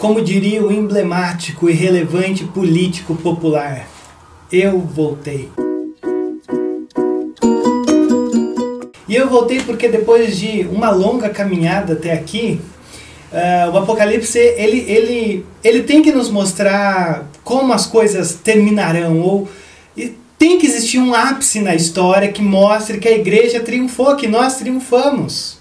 Como diria o emblemático e relevante político popular, eu voltei. E eu voltei porque depois de uma longa caminhada até aqui, uh, o Apocalipse ele, ele, ele tem que nos mostrar como as coisas terminarão ou tem que existir um ápice na história que mostre que a igreja triunfou, que nós triunfamos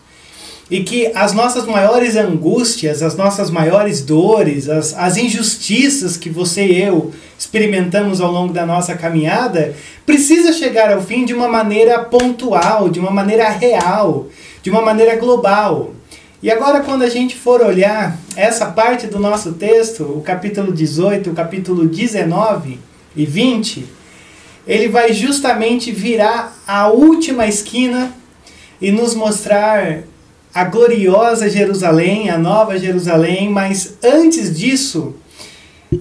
e que as nossas maiores angústias, as nossas maiores dores, as, as injustiças que você e eu experimentamos ao longo da nossa caminhada, precisa chegar ao fim de uma maneira pontual, de uma maneira real, de uma maneira global. E agora, quando a gente for olhar essa parte do nosso texto, o capítulo 18, o capítulo 19 e 20, ele vai justamente virar a última esquina e nos mostrar a gloriosa Jerusalém, a nova Jerusalém, mas antes disso,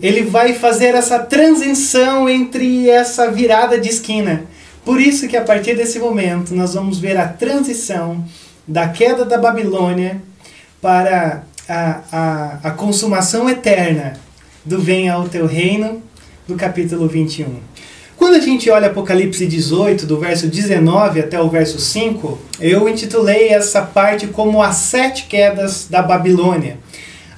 ele vai fazer essa transição entre essa virada de esquina. Por isso que a partir desse momento nós vamos ver a transição da queda da Babilônia para a, a, a consumação eterna do Venha ao Teu Reino, do capítulo 21. Quando a gente olha Apocalipse 18, do verso 19 até o verso 5, eu intitulei essa parte como as sete quedas da Babilônia.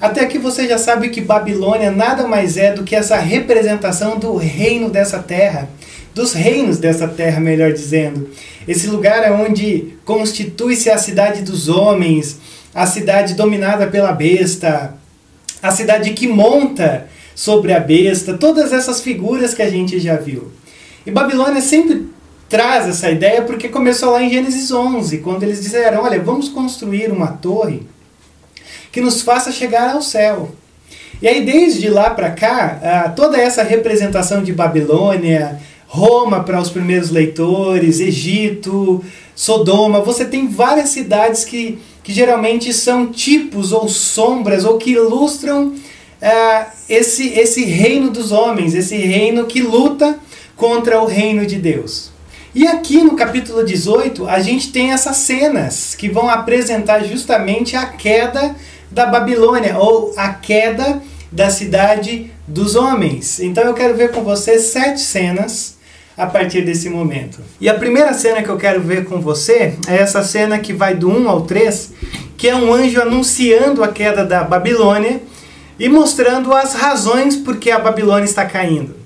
Até aqui você já sabe que Babilônia nada mais é do que essa representação do reino dessa terra, dos reinos dessa terra, melhor dizendo. Esse lugar é onde constitui-se a cidade dos homens, a cidade dominada pela besta, a cidade que monta sobre a besta, todas essas figuras que a gente já viu. E Babilônia sempre traz essa ideia porque começou lá em Gênesis 11, quando eles disseram: Olha, vamos construir uma torre que nos faça chegar ao céu. E aí, desde lá para cá, toda essa representação de Babilônia, Roma para os primeiros leitores, Egito, Sodoma, você tem várias cidades que, que geralmente são tipos ou sombras ou que ilustram uh, esse, esse reino dos homens, esse reino que luta contra o reino de Deus. E aqui no capítulo 18, a gente tem essas cenas que vão apresentar justamente a queda da Babilônia, ou a queda da cidade dos homens. Então eu quero ver com você sete cenas a partir desse momento. E a primeira cena que eu quero ver com você é essa cena que vai do 1 ao 3, que é um anjo anunciando a queda da Babilônia e mostrando as razões por que a Babilônia está caindo.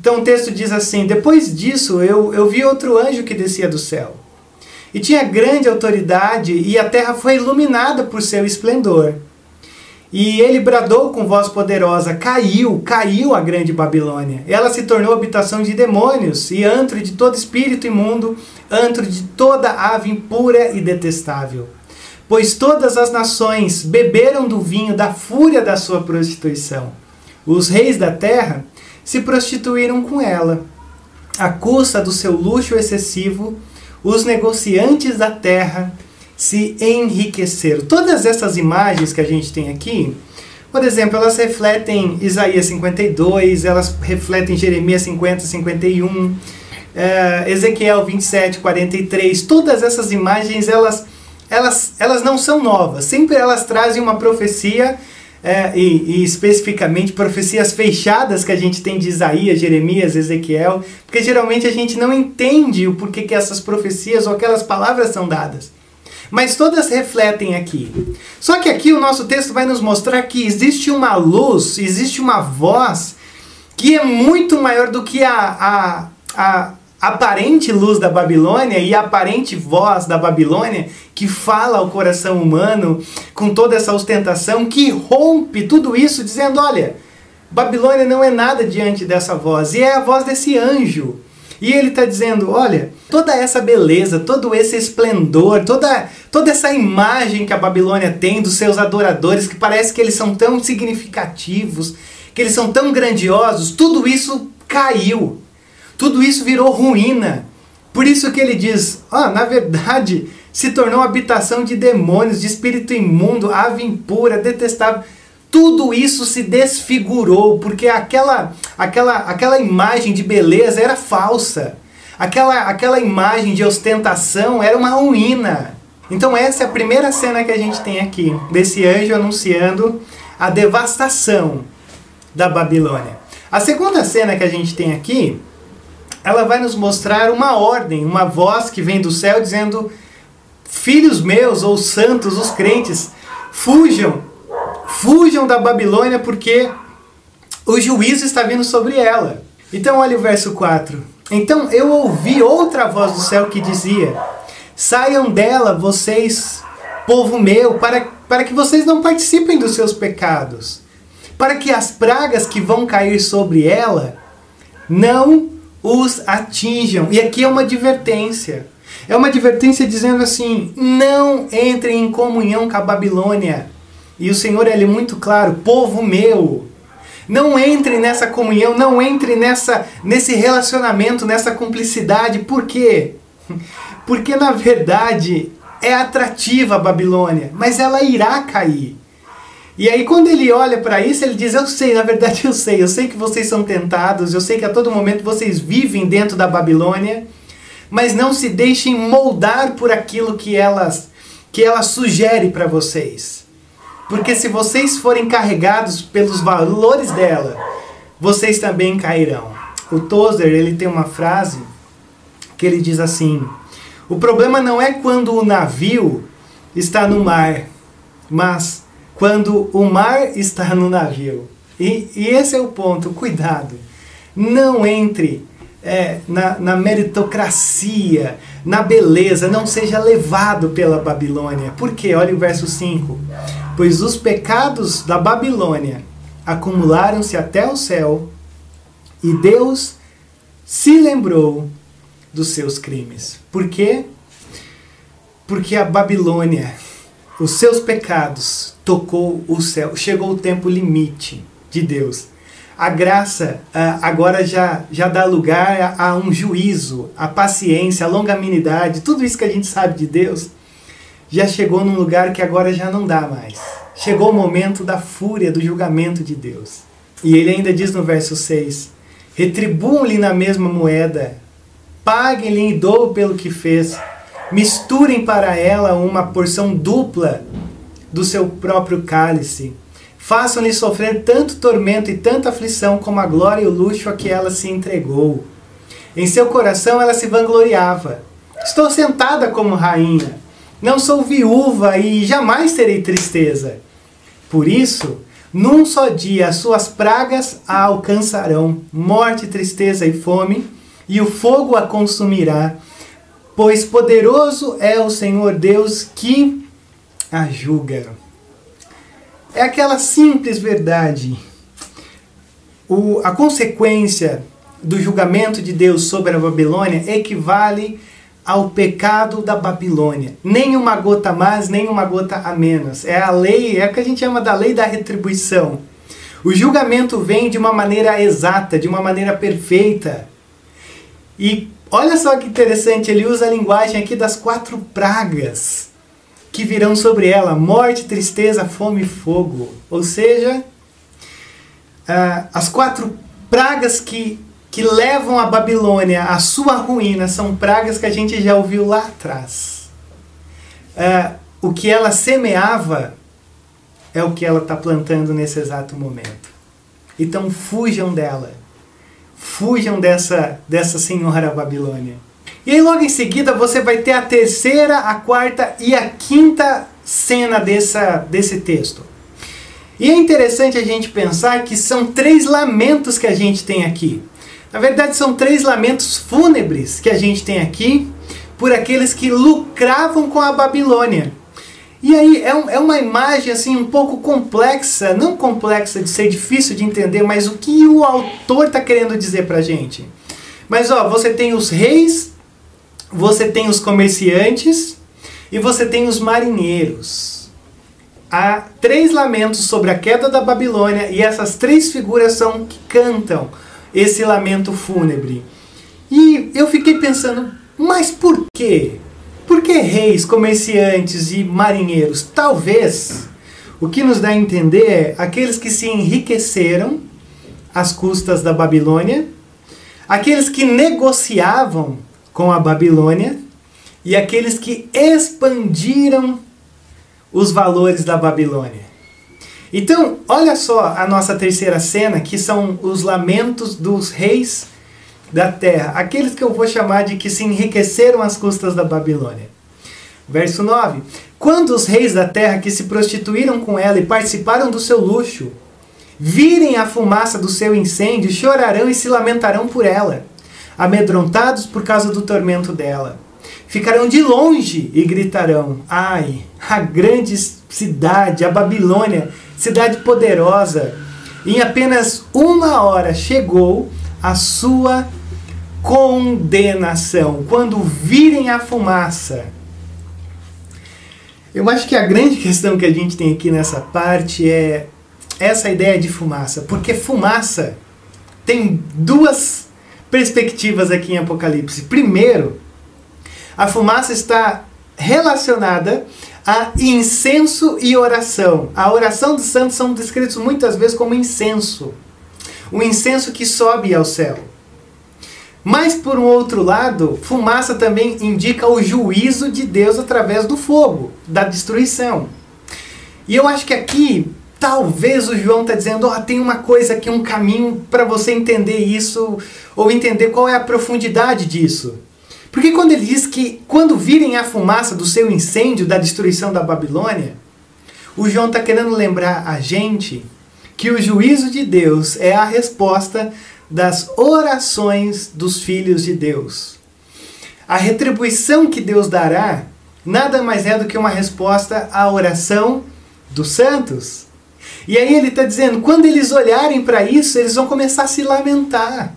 Então o texto diz assim: Depois disso eu, eu vi outro anjo que descia do céu. E tinha grande autoridade, e a terra foi iluminada por seu esplendor. E ele bradou com voz poderosa: Caiu, caiu a grande Babilônia. Ela se tornou habitação de demônios e antro de todo espírito imundo, antro de toda ave impura e detestável. Pois todas as nações beberam do vinho da fúria da sua prostituição. Os reis da terra se prostituíram com ela. À custa do seu luxo excessivo, os negociantes da terra se enriqueceram. Todas essas imagens que a gente tem aqui, por exemplo, elas refletem Isaías 52, elas refletem Jeremias 50, 51, uh, Ezequiel 27, 43. Todas essas imagens, elas, elas, elas não são novas. Sempre elas trazem uma profecia é, e, e, especificamente profecias fechadas que a gente tem de Isaías, Jeremias, Ezequiel, porque geralmente a gente não entende o porquê que essas profecias ou aquelas palavras são dadas. Mas todas refletem aqui. Só que aqui o nosso texto vai nos mostrar que existe uma luz, existe uma voz que é muito maior do que a, a, a aparente luz da Babilônia e aparente voz da Babilônia que fala ao coração humano com toda essa ostentação, que rompe tudo isso dizendo: olha, Babilônia não é nada diante dessa voz, e é a voz desse anjo. E ele está dizendo: olha, toda essa beleza, todo esse esplendor, toda, toda essa imagem que a Babilônia tem dos seus adoradores, que parece que eles são tão significativos, que eles são tão grandiosos, tudo isso caiu tudo isso virou ruína. Por isso que ele diz: ah, na verdade, se tornou habitação de demônios, de espírito imundo, ave impura, detestável. Tudo isso se desfigurou, porque aquela, aquela, aquela imagem de beleza era falsa. Aquela, aquela imagem de ostentação era uma ruína. Então essa é a primeira cena que a gente tem aqui, desse anjo anunciando a devastação da Babilônia. A segunda cena que a gente tem aqui, ela vai nos mostrar uma ordem, uma voz que vem do céu dizendo: Filhos meus, ou santos, os crentes, fujam, fujam da Babilônia porque o juízo está vindo sobre ela. Então, olha o verso 4. Então eu ouvi outra voz do céu que dizia: Saiam dela, vocês, povo meu, para, para que vocês não participem dos seus pecados, para que as pragas que vão cair sobre ela não os atinjam. E aqui é uma advertência. É uma advertência dizendo assim: não entrem em comunhão com a Babilônia. E o Senhor ele é muito claro: povo meu, não entre nessa comunhão, não entre nessa, nesse relacionamento, nessa cumplicidade. Por quê? Porque na verdade é atrativa a Babilônia, mas ela irá cair. E aí quando ele olha para isso, ele diz: "Eu sei, na verdade eu sei, eu sei que vocês são tentados, eu sei que a todo momento vocês vivem dentro da Babilônia, mas não se deixem moldar por aquilo que elas que ela sugere para vocês. Porque se vocês forem carregados pelos valores dela, vocês também cairão. O Tozer, ele tem uma frase que ele diz assim: "O problema não é quando o navio está no mar, mas quando o mar está no navio". E, e esse é o ponto, cuidado. Não entre é, na, na, meritocracia, na beleza, não seja levado pela Babilônia. Por quê? Olha o verso 5. Pois os pecados da Babilônia acumularam-se até o céu, e Deus se lembrou dos seus crimes. Por quê? Porque a Babilônia, os seus pecados, tocou o céu, chegou o tempo limite de Deus a graça uh, agora já, já dá lugar a, a, um juízo, a paciência, a longanimidade, tudo isso que a gente sabe de Deus, já chegou num lugar que agora já não dá mais. Chegou o momento da fúria, do julgamento de Deus. E ele ainda diz no verso 6: Retribuam-lhe na mesma moeda, paguem-lhe em dobro pelo que fez, misturem para ela uma porção dupla do seu próprio cálice Façam-lhe sofrer tanto tormento e tanta aflição como a glória e o luxo a que ela se entregou. Em seu coração ela se vangloriava. Estou sentada como rainha. Não sou viúva e jamais terei tristeza. Por isso, num só dia as suas pragas a alcançarão, morte, tristeza e fome, e o fogo a consumirá. Pois poderoso é o Senhor Deus que a julga. É aquela simples verdade. O, a consequência do julgamento de Deus sobre a Babilônia equivale ao pecado da Babilônia. Nem uma gota mais, nem uma gota a menos. É a lei, é o que a gente chama da lei da retribuição. O julgamento vem de uma maneira exata, de uma maneira perfeita. E olha só que interessante, ele usa a linguagem aqui das quatro pragas que virão sobre ela morte, tristeza, fome e fogo. Ou seja, uh, as quatro pragas que, que levam a Babilônia à sua ruína são pragas que a gente já ouviu lá atrás. Uh, o que ela semeava é o que ela está plantando nesse exato momento. Então fujam dela. Fujam dessa, dessa senhora Babilônia. E aí logo em seguida você vai ter a terceira, a quarta e a quinta cena dessa, desse texto. E é interessante a gente pensar que são três lamentos que a gente tem aqui. Na verdade, são três lamentos fúnebres que a gente tem aqui por aqueles que lucravam com a Babilônia. E aí é, um, é uma imagem assim um pouco complexa, não complexa de ser difícil de entender, mas o que o autor está querendo dizer para gente. Mas ó, você tem os reis você tem os comerciantes e você tem os marinheiros. Há três lamentos sobre a queda da Babilônia e essas três figuras são que cantam esse lamento fúnebre. E eu fiquei pensando, mas por quê? Por que reis, comerciantes e marinheiros? Talvez o que nos dá a entender é aqueles que se enriqueceram às custas da Babilônia, aqueles que negociavam com a Babilônia e aqueles que expandiram os valores da Babilônia. Então, olha só a nossa terceira cena, que são os lamentos dos reis da terra, aqueles que eu vou chamar de que se enriqueceram às custas da Babilônia. Verso 9: Quando os reis da terra que se prostituíram com ela e participaram do seu luxo, virem a fumaça do seu incêndio, chorarão e se lamentarão por ela, amedrontados por causa do tormento dela. Ficarão de longe e gritarão: Ai, a grande cidade, a Babilônia, cidade poderosa, em apenas uma hora chegou a sua condenação. Quando virem a fumaça. Eu acho que a grande questão que a gente tem aqui nessa parte é essa ideia de fumaça, porque fumaça tem duas perspectivas aqui em Apocalipse. Primeiro, a fumaça está relacionada a incenso e oração. A oração dos santos são descritos muitas vezes como incenso. O incenso que sobe ao céu. Mas, por um outro lado, fumaça também indica o juízo de Deus através do fogo, da destruição. E eu acho que aqui Talvez o João está dizendo, oh, tem uma coisa aqui, um caminho para você entender isso, ou entender qual é a profundidade disso. Porque quando ele diz que quando virem a fumaça do seu incêndio, da destruição da Babilônia, o João está querendo lembrar a gente que o juízo de Deus é a resposta das orações dos filhos de Deus. A retribuição que Deus dará nada mais é do que uma resposta à oração dos santos. E aí ele está dizendo: quando eles olharem para isso, eles vão começar a se lamentar.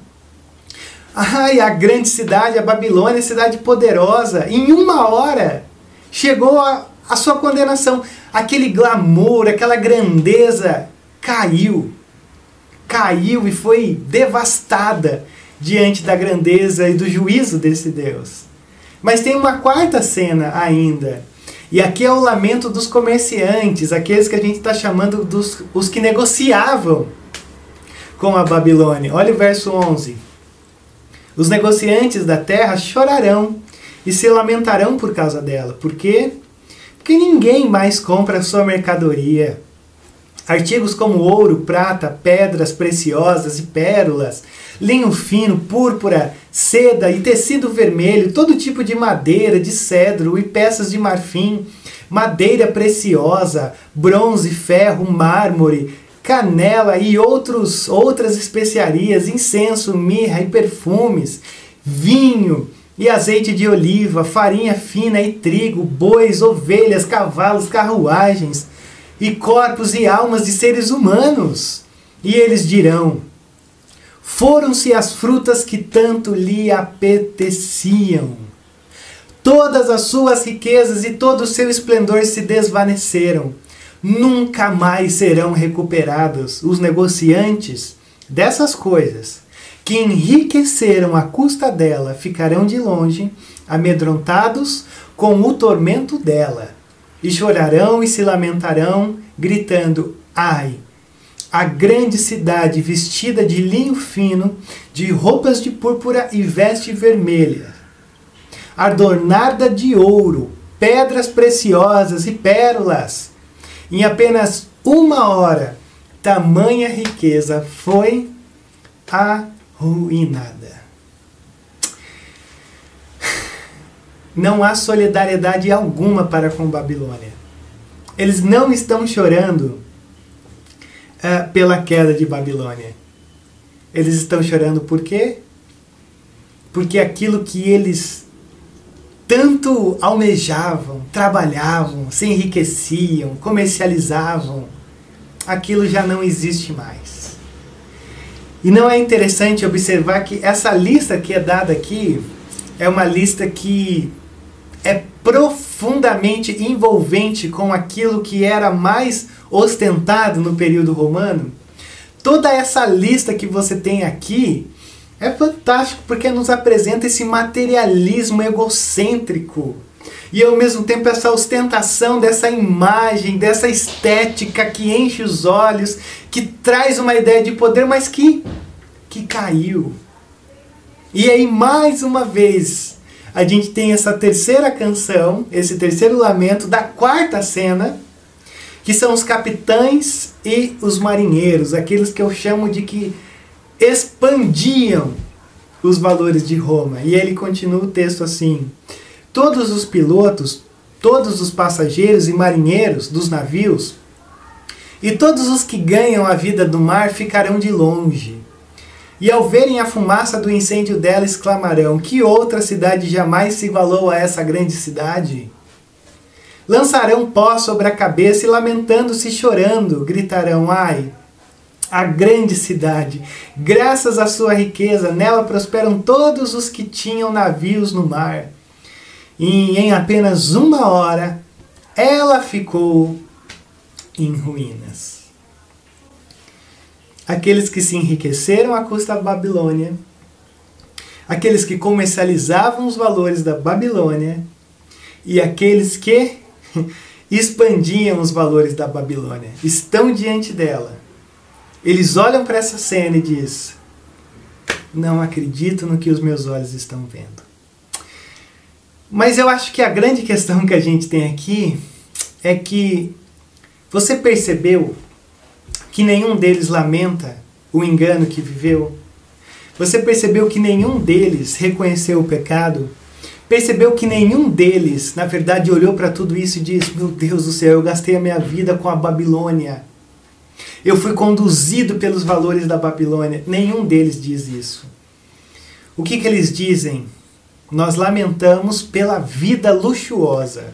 Ai, a grande cidade, a Babilônia, cidade poderosa, em uma hora chegou a, a sua condenação. Aquele glamour, aquela grandeza caiu. Caiu e foi devastada diante da grandeza e do juízo desse Deus. Mas tem uma quarta cena ainda e aqui é o lamento dos comerciantes, aqueles que a gente está chamando dos os que negociavam com a Babilônia. Olha o verso 11. Os negociantes da terra chorarão e se lamentarão por causa dela. Por quê? Porque ninguém mais compra a sua mercadoria. Artigos como ouro, prata, pedras preciosas e pérolas, linho fino, púrpura, seda e tecido vermelho, todo tipo de madeira, de cedro e peças de marfim, madeira preciosa, bronze, ferro, mármore, canela e outros, outras especiarias, incenso, mirra e perfumes, vinho e azeite de oliva, farinha fina e trigo, bois, ovelhas, cavalos, carruagens e corpos e almas de seres humanos. E eles dirão: Foram-se as frutas que tanto lhe apeteciam. Todas as suas riquezas e todo o seu esplendor se desvaneceram. Nunca mais serão recuperados os negociantes dessas coisas que enriqueceram à custa dela ficarão de longe, amedrontados com o tormento dela e chorarão e se lamentarão, gritando: Ai! A grande cidade vestida de linho fino, de roupas de púrpura e veste vermelha, adornada de ouro, pedras preciosas e pérolas. Em apenas uma hora, tamanha riqueza foi arruinada. Não há solidariedade alguma para com Babilônia. Eles não estão chorando uh, pela queda de Babilônia. Eles estão chorando por quê? Porque aquilo que eles tanto almejavam, trabalhavam, se enriqueciam, comercializavam, aquilo já não existe mais. E não é interessante observar que essa lista que é dada aqui é uma lista que profundamente envolvente com aquilo que era mais ostentado no período romano. Toda essa lista que você tem aqui é fantástico porque nos apresenta esse materialismo egocêntrico e ao mesmo tempo essa ostentação dessa imagem, dessa estética que enche os olhos, que traz uma ideia de poder, mas que que caiu. E aí mais uma vez a gente tem essa terceira canção, esse terceiro lamento da quarta cena, que são os capitães e os marinheiros, aqueles que eu chamo de que expandiam os valores de Roma. E ele continua o texto assim: Todos os pilotos, todos os passageiros e marinheiros dos navios, e todos os que ganham a vida do mar ficarão de longe. E ao verem a fumaça do incêndio dela, exclamarão: Que outra cidade jamais se igualou a essa grande cidade? Lançarão pó sobre a cabeça e, lamentando-se chorando, gritarão: Ai, a grande cidade. Graças à sua riqueza, nela prosperam todos os que tinham navios no mar. E em apenas uma hora, ela ficou em ruínas. Aqueles que se enriqueceram à custa da Babilônia, aqueles que comercializavam os valores da Babilônia. E aqueles que expandiam os valores da Babilônia. Estão diante dela. Eles olham para essa cena e diz: Não acredito no que os meus olhos estão vendo. Mas eu acho que a grande questão que a gente tem aqui é que você percebeu que nenhum deles lamenta o engano que viveu? Você percebeu que nenhum deles reconheceu o pecado? Percebeu que nenhum deles, na verdade, olhou para tudo isso e disse: Meu Deus do céu, eu gastei a minha vida com a Babilônia. Eu fui conduzido pelos valores da Babilônia. Nenhum deles diz isso. O que, que eles dizem? Nós lamentamos pela vida luxuosa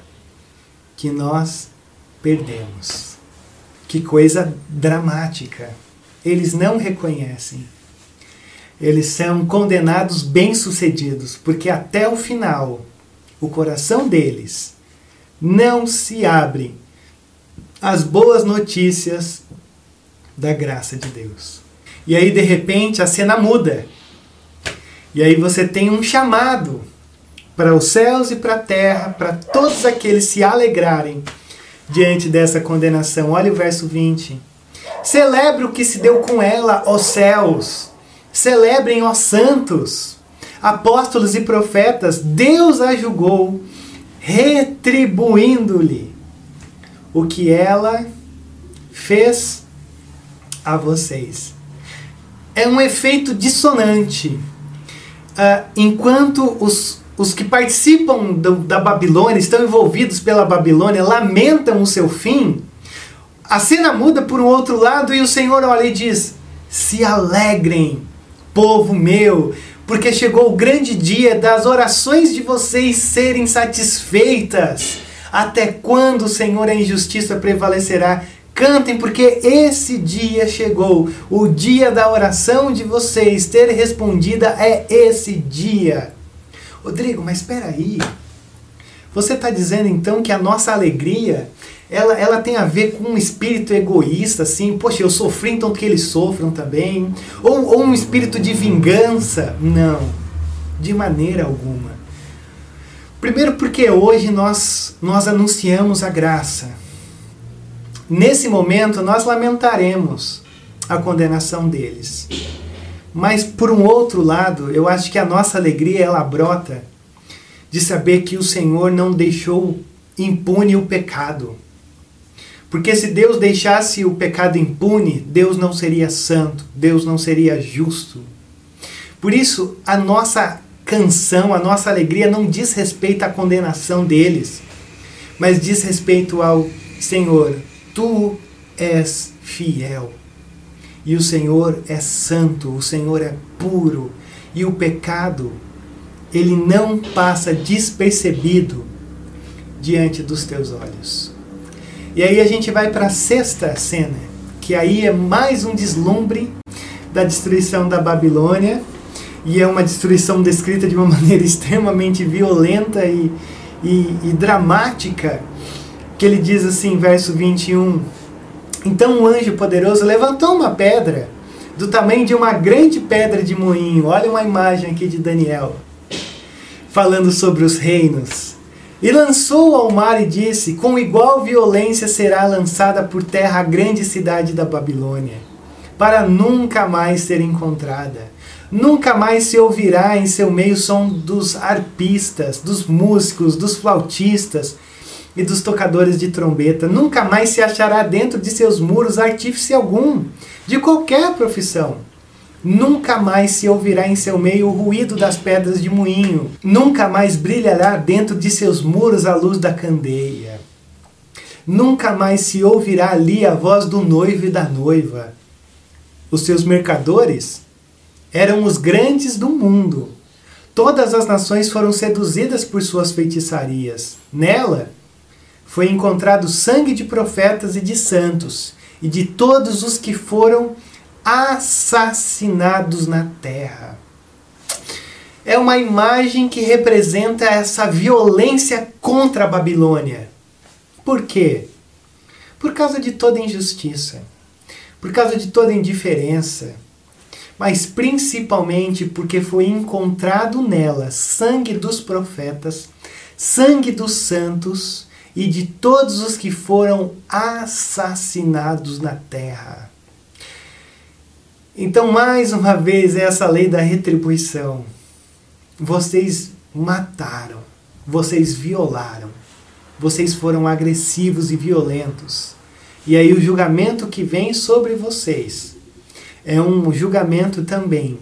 que nós perdemos. Que coisa dramática. Eles não reconhecem. Eles são condenados bem-sucedidos, porque até o final o coração deles não se abre às boas notícias da graça de Deus. E aí, de repente, a cena muda. E aí você tem um chamado para os céus e para a terra, para todos aqueles se alegrarem diante dessa condenação. Olha o verso 20. Celebre o que se deu com ela, ó céus. Celebrem, ó santos. Apóstolos e profetas, Deus a julgou, retribuindo-lhe o que ela fez a vocês. É um efeito dissonante. Uh, enquanto os, os que participam do, da Babilônia, estão envolvidos pela Babilônia, lamentam o seu fim, a cena muda por um outro lado e o Senhor olha e diz: Se alegrem, povo meu, porque chegou o grande dia das orações de vocês serem satisfeitas. Até quando, Senhor, a injustiça prevalecerá? Cantem, porque esse dia chegou. O dia da oração de vocês ter respondida é esse dia. Rodrigo, mas espera aí. Você está dizendo então que a nossa alegria ela, ela tem a ver com um espírito egoísta, assim, poxa, eu sofri, então que eles sofram também. Ou, ou um espírito de vingança. Não, de maneira alguma. Primeiro porque hoje nós, nós anunciamos a graça Nesse momento, nós lamentaremos a condenação deles. Mas, por um outro lado, eu acho que a nossa alegria ela brota de saber que o Senhor não deixou impune o pecado. Porque se Deus deixasse o pecado impune, Deus não seria santo, Deus não seria justo. Por isso, a nossa canção, a nossa alegria não diz respeito à condenação deles, mas diz respeito ao Senhor, Tu és fiel. E o Senhor é santo, o Senhor é puro. E o pecado, ele não passa despercebido diante dos teus olhos. E aí a gente vai para a sexta cena, que aí é mais um deslumbre da destruição da Babilônia, e é uma destruição descrita de uma maneira extremamente violenta e, e, e dramática que ele diz assim, verso 21. Então o anjo poderoso levantou uma pedra do tamanho de uma grande pedra de moinho. Olha uma imagem aqui de Daniel, falando sobre os reinos. E lançou ao mar e disse: Com igual violência será lançada por terra a grande cidade da Babilônia, para nunca mais ser encontrada. Nunca mais se ouvirá em seu meio som dos arpistas, dos músicos, dos flautistas e dos tocadores de trombeta. Nunca mais se achará dentro de seus muros artífice algum, de qualquer profissão. Nunca mais se ouvirá em seu meio o ruído das pedras de moinho. Nunca mais brilhará dentro de seus muros a luz da candeia. Nunca mais se ouvirá ali a voz do noivo e da noiva. Os seus mercadores eram os grandes do mundo. Todas as nações foram seduzidas por suas feitiçarias. Nela foi encontrado sangue de profetas e de santos, e de todos os que foram assassinados na terra. É uma imagem que representa essa violência contra a Babilônia. Por quê? Por causa de toda injustiça, por causa de toda indiferença, mas principalmente porque foi encontrado nela sangue dos profetas, sangue dos santos e de todos os que foram assassinados na terra. Então, mais uma vez, é essa lei da retribuição. Vocês mataram, vocês violaram, vocês foram agressivos e violentos. E aí, o julgamento que vem sobre vocês é um julgamento também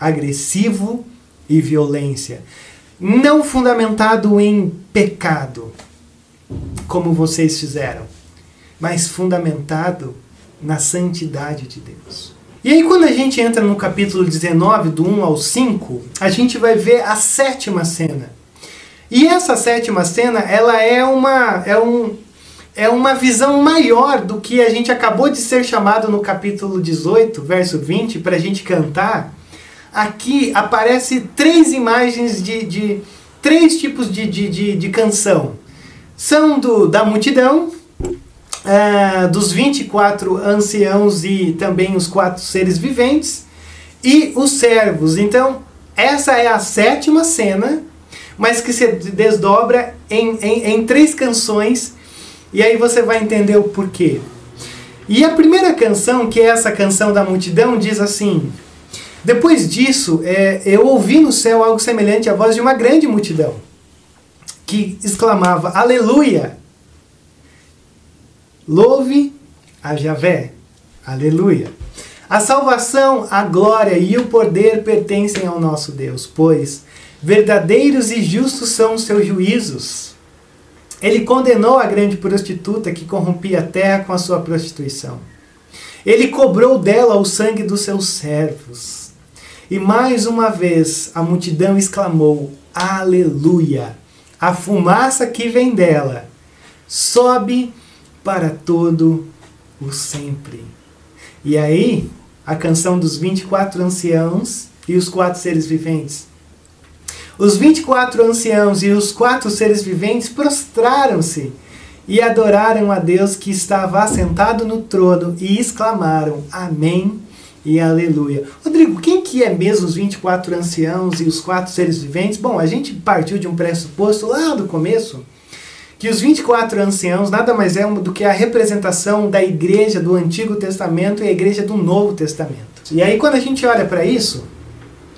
agressivo e violência, não fundamentado em pecado, como vocês fizeram, mas fundamentado na santidade de Deus. E aí, quando a gente entra no capítulo 19, do 1 ao 5, a gente vai ver a sétima cena. E essa sétima cena, ela é uma, é um, é uma visão maior do que a gente acabou de ser chamado no capítulo 18, verso 20, para a gente cantar. Aqui aparece três imagens de, de três tipos de, de, de, de canção são do, da multidão, uh, dos 24 anciãos e também os quatro seres viventes, e os servos. Então, essa é a sétima cena, mas que se desdobra em, em, em três canções, e aí você vai entender o porquê. E a primeira canção, que é essa canção da multidão, diz assim: Depois disso, é, eu ouvi no céu algo semelhante à voz de uma grande multidão que exclamava Aleluia! Louve a Javé! Aleluia! A salvação, a glória e o poder pertencem ao nosso Deus, pois verdadeiros e justos são os seus juízos. Ele condenou a grande prostituta que corrompia a terra com a sua prostituição. Ele cobrou dela o sangue dos seus servos. E mais uma vez a multidão exclamou: Aleluia! A fumaça que vem dela sobe para todo o sempre. E aí, a canção dos 24 anciãos e os quatro seres viventes. Os 24 anciãos e os quatro seres viventes prostraram-se e adoraram a Deus que estava assentado no trono e exclamaram: Amém e aleluia. Rodrigo, quem que é mesmo os 24 anciãos e os quatro seres viventes? Bom, a gente partiu de um pressuposto lá do começo, que os 24 anciãos nada mais é do que a representação da igreja do Antigo Testamento e a igreja do Novo Testamento. E aí quando a gente olha para isso,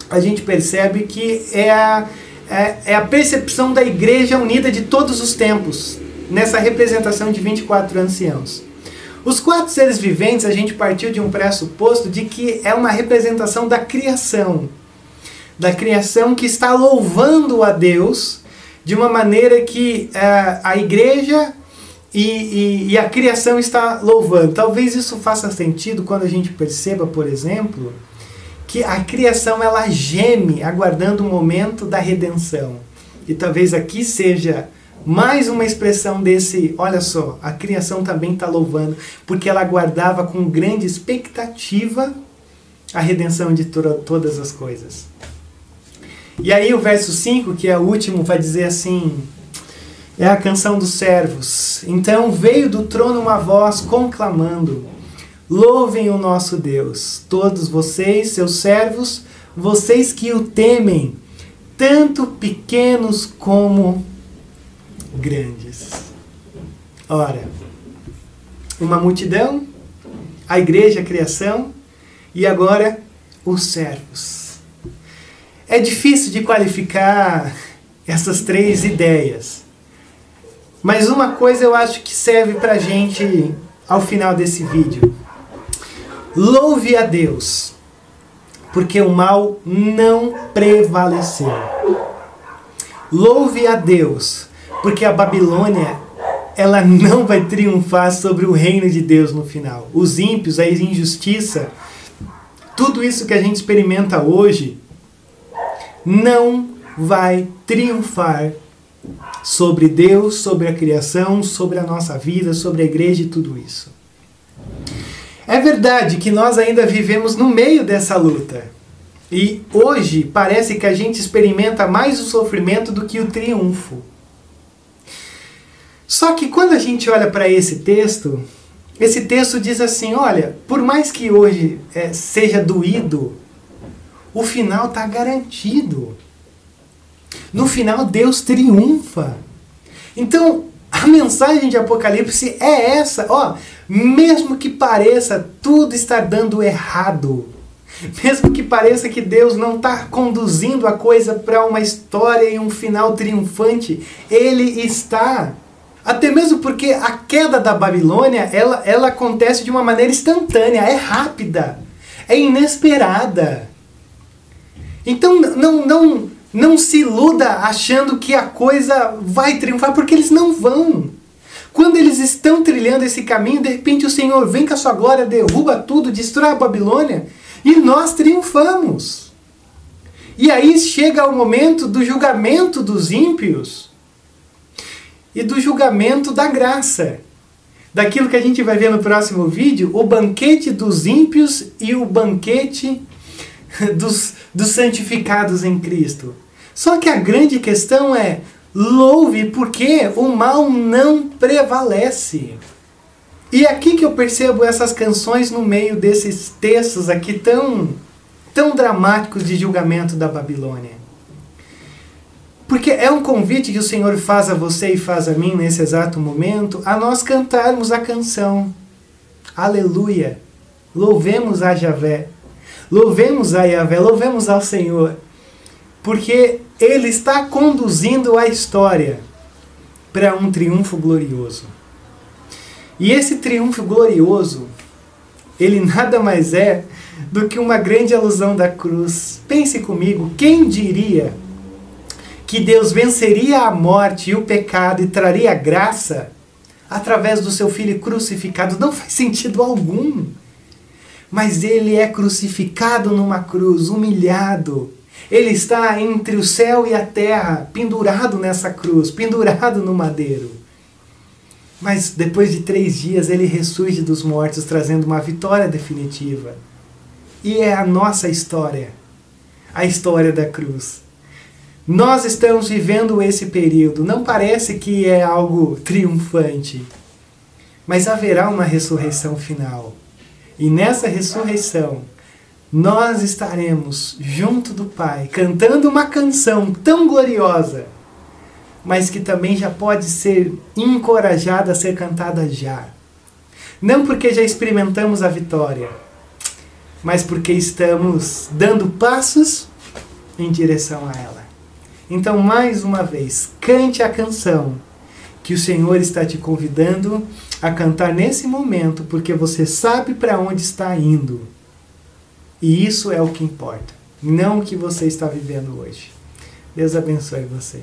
a gente percebe que é a, é, é a percepção da igreja unida de todos os tempos, nessa representação de 24 anciãos. Os quatro seres viventes, a gente partiu de um pressuposto de que é uma representação da criação. Da criação que está louvando a Deus de uma maneira que uh, a igreja e, e, e, a criação está louvando. Talvez isso faça sentido quando a gente perceba, por exemplo, que a criação ela geme aguardando o momento da redenção. E talvez aqui seja mais uma expressão desse, olha só, a criação também está louvando, porque ela aguardava com grande expectativa a redenção de to todas as coisas. E aí o verso 5, que é o último, vai dizer assim: é a canção dos servos. Então veio do trono uma voz conclamando: Louvem o nosso Deus, todos vocês, seus servos, vocês que o temem, tanto pequenos como grandes. Ora, uma multidão, a igreja, a criação e agora os servos. É difícil de qualificar essas três ideias. Mas uma coisa eu acho que serve pra gente ao final desse vídeo. Louve a Deus, porque o mal não prevaleceu. Louve a Deus, porque a Babilônia ela não vai triunfar sobre o reino de Deus no final. Os ímpios, a injustiça, tudo isso que a gente experimenta hoje não vai triunfar sobre Deus, sobre a criação, sobre a nossa vida, sobre a igreja e tudo isso. É verdade que nós ainda vivemos no meio dessa luta. E hoje parece que a gente experimenta mais o sofrimento do que o triunfo. Só que quando a gente olha para esse texto, esse texto diz assim: olha, por mais que hoje é, seja doído, o final está garantido. No final, Deus triunfa. Então, a mensagem de Apocalipse é essa, ó, mesmo que pareça tudo estar dando errado, mesmo que pareça que Deus não está conduzindo a coisa para uma história e um final triunfante, Ele está. Até mesmo porque a queda da Babilônia, ela, ela acontece de uma maneira instantânea, é rápida, é inesperada. Então não, não, não se iluda achando que a coisa vai triunfar, porque eles não vão. Quando eles estão trilhando esse caminho, de repente o Senhor vem com a sua glória, derruba tudo, destrói a Babilônia e nós triunfamos. E aí chega o momento do julgamento dos ímpios e do julgamento da graça. Daquilo que a gente vai ver no próximo vídeo, o banquete dos ímpios e o banquete dos, dos santificados em Cristo. Só que a grande questão é: louve porque o mal não prevalece. E é aqui que eu percebo essas canções no meio desses textos aqui tão, tão dramáticos de julgamento da Babilônia. Porque é um convite que o Senhor faz a você e faz a mim nesse exato momento a nós cantarmos a canção. Aleluia! Louvemos a Javé. Louvemos a Yahvé, louvemos ao Senhor. Porque Ele está conduzindo a história para um triunfo glorioso. E esse triunfo glorioso, ele nada mais é do que uma grande alusão da cruz. Pense comigo, quem diria que Deus venceria a morte e o pecado e traria graça através do seu filho crucificado. Não faz sentido algum. Mas ele é crucificado numa cruz, humilhado. Ele está entre o céu e a terra, pendurado nessa cruz, pendurado no madeiro. Mas depois de três dias ele ressurge dos mortos, trazendo uma vitória definitiva. E é a nossa história, a história da cruz. Nós estamos vivendo esse período. Não parece que é algo triunfante, mas haverá uma ressurreição final. E nessa ressurreição, nós estaremos junto do Pai, cantando uma canção tão gloriosa, mas que também já pode ser encorajada a ser cantada já. Não porque já experimentamos a vitória, mas porque estamos dando passos em direção a ela. Então, mais uma vez, cante a canção que o Senhor está te convidando a cantar nesse momento, porque você sabe para onde está indo. E isso é o que importa, não o que você está vivendo hoje. Deus abençoe você.